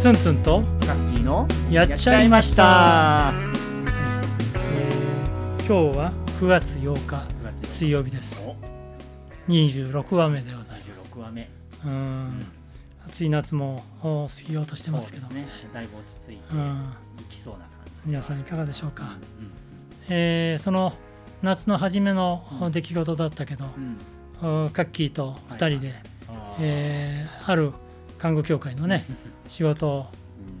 ツンツンとカッキーのやっちゃいました、えー今日は9月8日9月水曜日です。お。26話目でございます。26話目。うん。暑い夏もお過ぎようとしてますけど。そうですね。だいぶ落ち着いてうん。いきそうな感じ。皆さんいかがでしょうか、うんえーその夏の初めのうん。出来事だったけど、うん。カッキーと2人で、あーえーある看護協会のね仕事を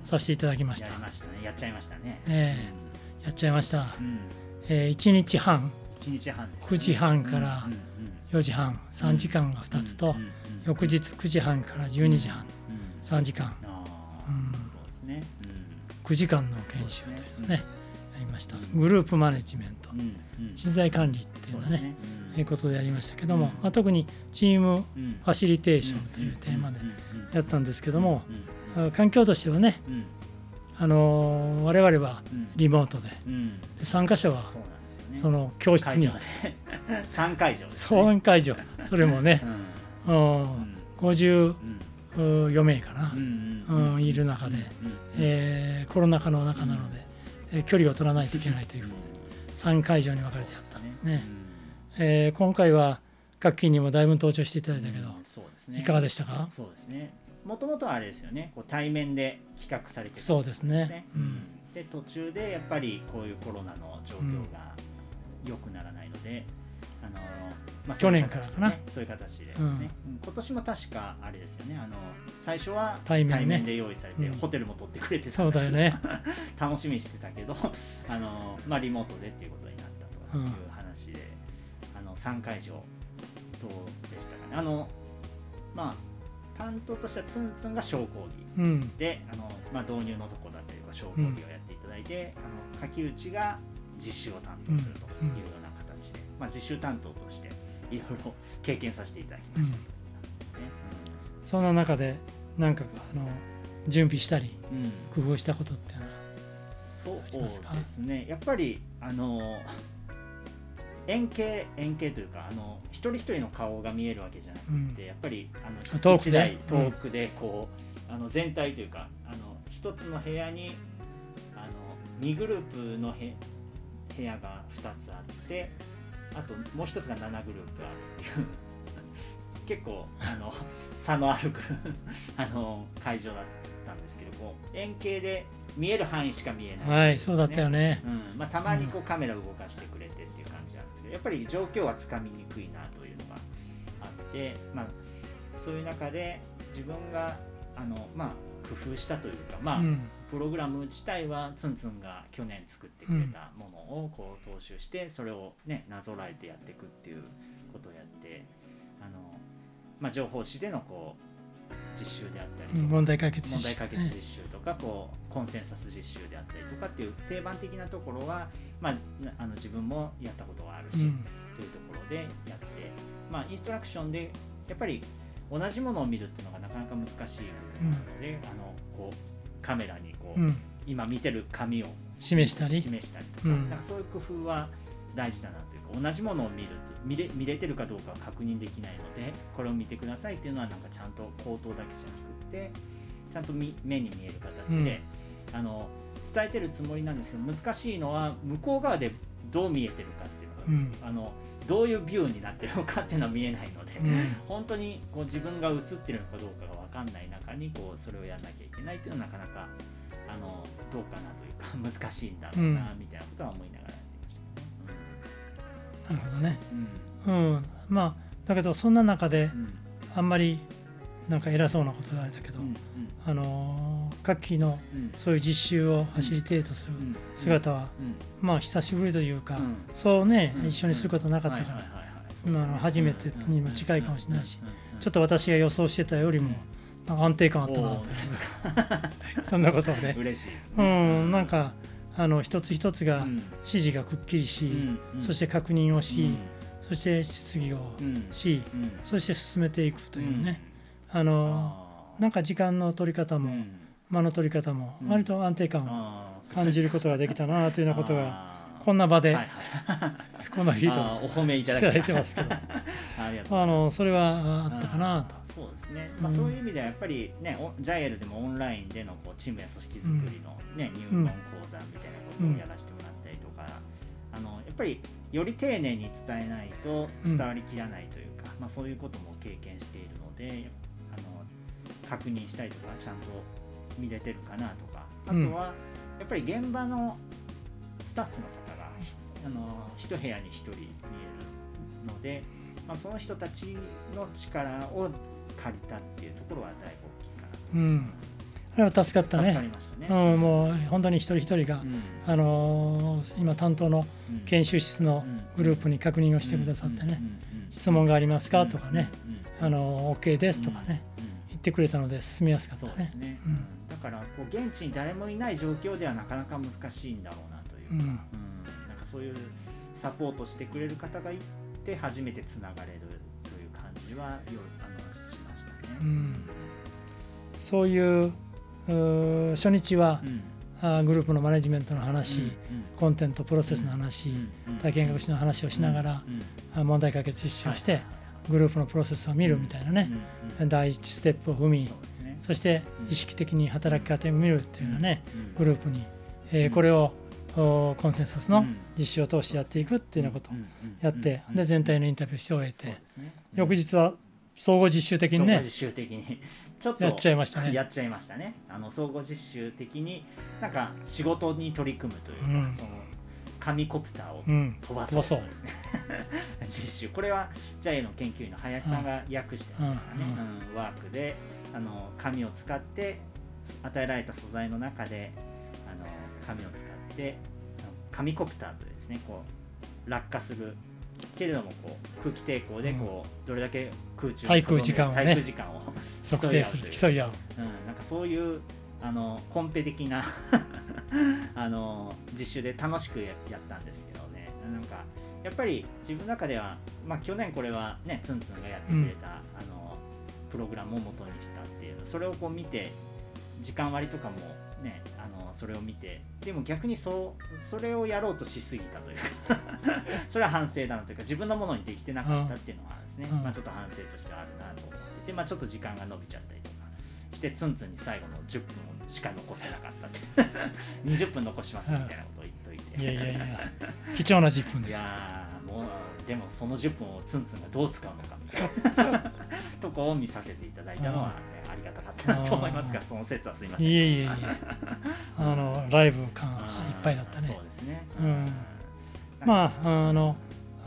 うんさせていただきました。やりましたね。やっちゃいましたね。えやっちゃいました、うん。うんえ1日半。一日半ね。9時半からうんうん4時半。3時間が2つと、うんうんうん翌日9時半から12時半。うん3時間。うん。そうですね。9時間の研修というのをねました。グループマネジメント。人材管理っていうのはねうんいうことでやりましたけども、うん。まあ、特にチームうん。ファシリテーションというテーマでやったんですけども環境としてはね、うん。あのー我々はうん。リモートでうん。で参加者はその教室に会場で。3会場です総案会場。それもねうん。うん。うん54名かないる中でうん。えーコロナ禍の中なので、えー距離を取らないといけないという3会場に分かれてやったんですね、えー今回は楽器にもだいぶ登場していただいたけど、そうですね。いかがでしたか？そうですね。もともとはあれですよね。こう対面で企画されてるそうですね。ううんん。で途中でやっぱりこういうコロナの状況が良くならないので、あのまあ、去年からかな。そういう形ででですね、うん。今年も確かあれですよね。あの最初は対面ねで用意されて、うん。ホテルも取ってくれてた。そうだよね。楽しみにしてたけど あの、まあ、リモートでっていうことになったという話で、あの3会場どうでしたかね。あのまあ担当としてはツンツンが小講義うん。であの、まあ、導入のとこだったりとか小講義をやっていただいて、あの柿内が実習を担当するというようなまあ、実習担当としていろいろ経験させていただきました。う感じですね。そんな中でなんかあの準備したりうん。うん工夫したことってそうですね。やっぱりあの円形円形というかあの一人一人の顔が見えるわけじゃなくて、うん。やっぱりあの遠くで？遠くでこう、あの全体というかあの一つの部屋にあの2グループのへ部屋が2つあってあともう一つが7グループあるっていう。結構あの差のある あの会場だったんですけどこう円形で見える範囲しか見えない、はいそうだったよね。うん。まあ、たまにこうカメラ動かしてくれてっていう感じなんですけどやっぱり状況はつかみにくいなというのがあって、まあ、そういう中で自分があの、まあ、工夫したというか、まあうんプログラム自体はツンツンが去年作ってくれたものをこう踏襲してそれをねなぞらえてやっていくっていうことをやってあの、まあ、情報誌でのこう実習であったり問題解決問題実習解決実習とかこうコンセンサス実習であったりとかっていう定番的なところは、まあ、なあの自分もやったことはあるし、うん。というところでやって、まあ、インストラクションでやっぱり同じものを見るっていうのがなかなか難しい部分なので、あのこうカメラにこう、うん。今見てる紙を示したり？示したりとか,、うん。なんかそういう工夫は大事だなというか同じものを見ると見れ見れてるかどうかは確認できないのでこれを見てくださいっていうのはなんかちゃんと口頭だけじゃなくってちゃんとみ目に見える形で、あの伝えてるつもりなんですけど難しいのは向こう側でどう見えてるかっていうのが、うん。あのどういうビューになってるのかっていうのは見えないので、うん。本当にこう自分が映ってるのかどうかが分かんない中にこうそれをやらなきゃいけないっていうのはなかなかあのどうかなというか 難しいんだろうなみたいなことは思いながらやってましたけなるほどね。どね。うん。まあだけどそんな中でうん。あんまりなんか偉そうなこと言われたけど、うんうん。あのー各機のうん。そういう実習をファシリテートするうん。姿は、うん。まあ久しぶりというか、うん。そうね、うん。一緒にすることなかったから、初めてにも近いかもしれないしうん。うん。うん。ちょっと私が予想してたよりも安定感あったなとそんなことをね。嬉しいですうね。ん。なんかあの一つ一つがうん。指示がくっきりし、うんうん。そして確認をし、うん。そして質疑をうん。し、うん。そして進めていくというね、あうん。のなんか時間の取り方も、うん。間の取り方もうん。割と安定感を感じることができたなというようなことがあこんな場で、はいはい。このフィードあーお褒めいただいてますけど。あのそれはあったかなと。そうですね、まあ、うん。そういう意味ではやっぱりね、おジャイエルでもオンラインでのこうチームや組織づくりの、ね入門講座みたいなことをやらせてもらったりとか、あのやっぱりより丁寧に伝えないと伝わりきらないというか、まあ、そういうことも経験しているのであの確認したりとかちゃんと見れてるかなとか。あとうん。はやっぱり現場のスタッフの方あの一部屋に一人見えるので、まあ、その人たちの力を借りたっていうところはだいぶ大きいかなと。うん。あれは助かった助かねりましたね。うん、もう本当に一人一人が、うん。あのー今担当のうん。研修室のグループに確認をしてくださってね、質問がありますかとかね、あの OK ですとかね、言ってくれたので進みやすかったね。そうです。ね、うん。だからこう現地に誰もいない状況ではなかなか難しいんだろうなというかそういうサポートしてくれる方がいて初めてつながれるという感じはよあのしましたね。うん。そういううー初日は、うん。グループのマネジメントの話、うんコンテントプロセスの話、うん体験学習の話をしながら、うんうん。あ問題解決実施をして、はいグループのプロセスを見るみたいなね、うんうん第一ステップを踏みそしてうん。意識的に働き方を見るっていうようなね、うんグループに、えーうんこれをおコンセンサスのうん。実施を通してやっていくっていうようなことをやって、うん。で全体のインタビューして終えて、翌日は総合実習的にね。実習的に。ちょっとやっちゃいましたね。やっちゃいましたね。あの総合実習的になんか仕事に取り組むというか、うん。その紙コプターをうん。飛ばそう。ですね実習。これは JAI の研究員の林さんが訳したやつですかね、ワークであの紙を使って与えられた素材の中であの紙を使ってあの紙コプターというですねこう落下するけれどもこう空気抵抗でこう、どれだけ空中に滞空時間をね滞空時間を測定する競い合うう。ん、なんかそういうあのコンペ的な あの実習で楽しくややったんですけどね。なんかやっぱり自分の中では、まあ、去年これはねツンツンがやってくれた、あのプログラムを元にしたっていうそれをこう見て時間割とかもねあのそれを見てでも逆にそうそれをやろうとしすぎたというか それは反省だなというか自分のものにできてなかったっていうのはですね、うん。まあ、ちょっと反省としてはあるなと思ってて、まあ、ちょっと時間が伸びちゃったりとかしてツンツンに最後の10分しか残せなかったって20 分残しますみたいなことを言っといて、いやいやいや貴重な10分いです。やーもうでもその10分をツンツンがどう使うのかみたいな。とこを見させていただいたのは、ね、ったなと思いますがその説はすいません。いえいえいえ。あのライブ感がいっぱいだったね。そうですね、うん。まああの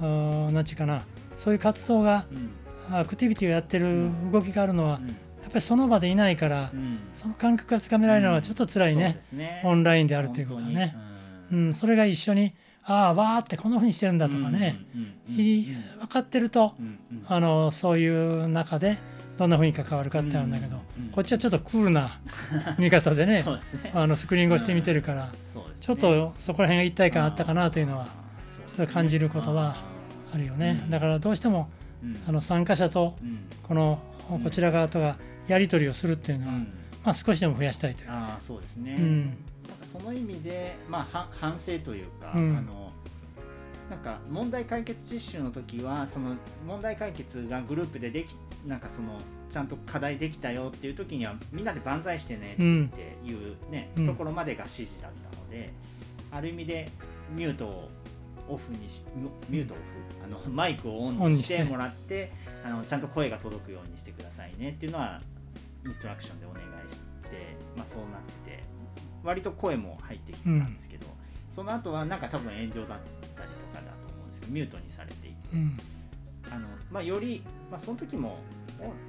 あーなんちゅうかな。そういう活動がうん。アクティビティをやってる動きがあるのはうん。やっぱりその場でいないからうん。その感覚がつかめられるのはちょっと辛いね。ね。オンラインであるということはね、うん、それが一緒にああわーってこんなふうにしてるんだとかね、い分かってるとあのそういう中でどんなふうに関わるかってあるんだけど、こっちはちょっとクールな見方でね ね。あのスクリーン越して見てるから、ね。ちょっとそこら辺が一体感あったかなというのはちょっと感じることはあるよね、うん。だからどうしてもうん。あの参加者とうん。このうん。こちら側とがやり取りをするっていうのは、うん。まあ、少しでも増やしたいというか、ああそうですね、うん。その意味で、まあ、は反省というか、うん。あのなんか問題解決実習の時はその問題解決がグループでできなんかそのちゃんと課題できたよっていう時にはみんなで万歳してねっていうね、うん。ところまでが指示だったのである意味でミュートをオフにしミュートオフあのマイクをオンにしててもらってあのちゃんと声が届くようにしてくださいねっていうのはインストラクションでお願いして、まあ、そうなって割と声も入ってきてたんですけど、その後はなんか多分遠慮だったりミュートにされていてうん。あの、まあ、より、まあ、その時も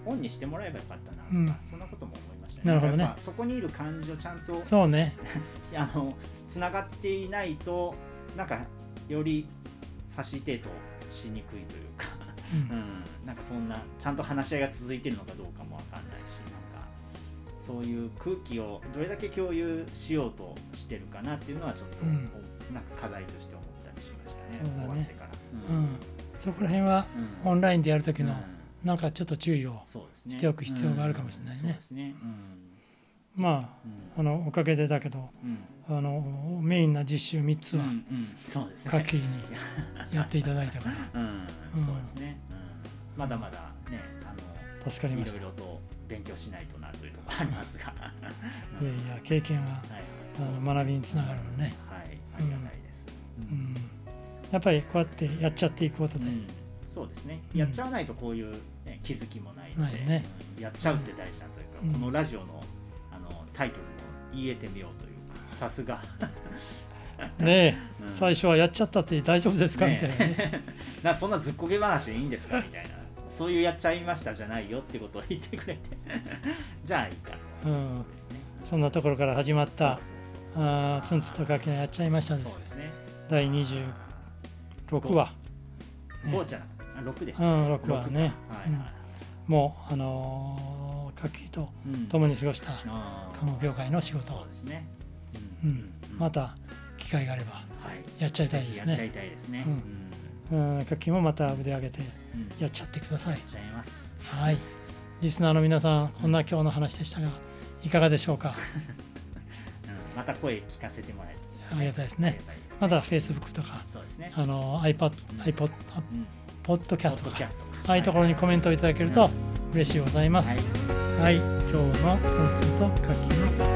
オンにしてもらえばよかったなとか、うん。そんなことも思いましたね。なるほどね。そこにいる感じをちゃんとそうね。あのつながっていないとなんかよりファシリテートしにくいというか、うん。うん、なんかそんなちゃんと話し合いが続いてるのかどうかもわかんないしなんかそういう空気をどれだけ共有しようとしてるかなっていうのはちょっと、うん。なんか課題として思ったりしましたねそうだね。うん、そこら辺はうん。オンラインでやるときのうん。なんかちょっと注意をしておく必要があるかもしれないね。ね。うん。まうん。ああのおかげでだけどうん。あのメインな実習3つはうんうん。そうですね。カッキーに やっていただいたから。そうですね、うん、まだまだねあの助かりました。いろいろと勉強しないとなというところありますが、いやいや経験ははい。あの学びにつながるのね、はいやっぱりこうやってやっちゃっていくことで、うん。そうですね。うん。やっちゃわないとこういう、ね、気づきもないのでうんやっちゃうって大事だというか、うん。このラジオのあのタイトルも言えてみようというかさすが、ねえ、うん。最初はやっちゃったって大丈夫ですか、みたいなね。ね なそんなずっこけ話でいいんですか？みたいな。そういうやっちゃいましたじゃないよってことを言ってくれて。じゃあいいかと。うん。ですね。そんなところから始まったあンツンとガキのやっちゃいましたです。そうですね。第26話、ね5じゃなかったあ6でしうたん、6話六か。ね、はいはい。もうあのー、カッキーとうん。共に過ごした看護業界の仕事。そうですね。ううん。ん。また機会があればはい。やっちゃいたいですね。ぜひやっちゃいたいですね。ううん。んうんカッキーもまた腕上げてうん。やっちゃってください。やっちゃいます。はい。リスナーの皆さんこんな今日の話でしたがいかがでしょうか？うん。また声聞かせてもらえるとありがたいですねまだ Facebook とかね。あの iPad、iPod、うんポッドキャストとか。ああいうところにコメントをいただけると嬉しいございます。はい、今日のツンツンとの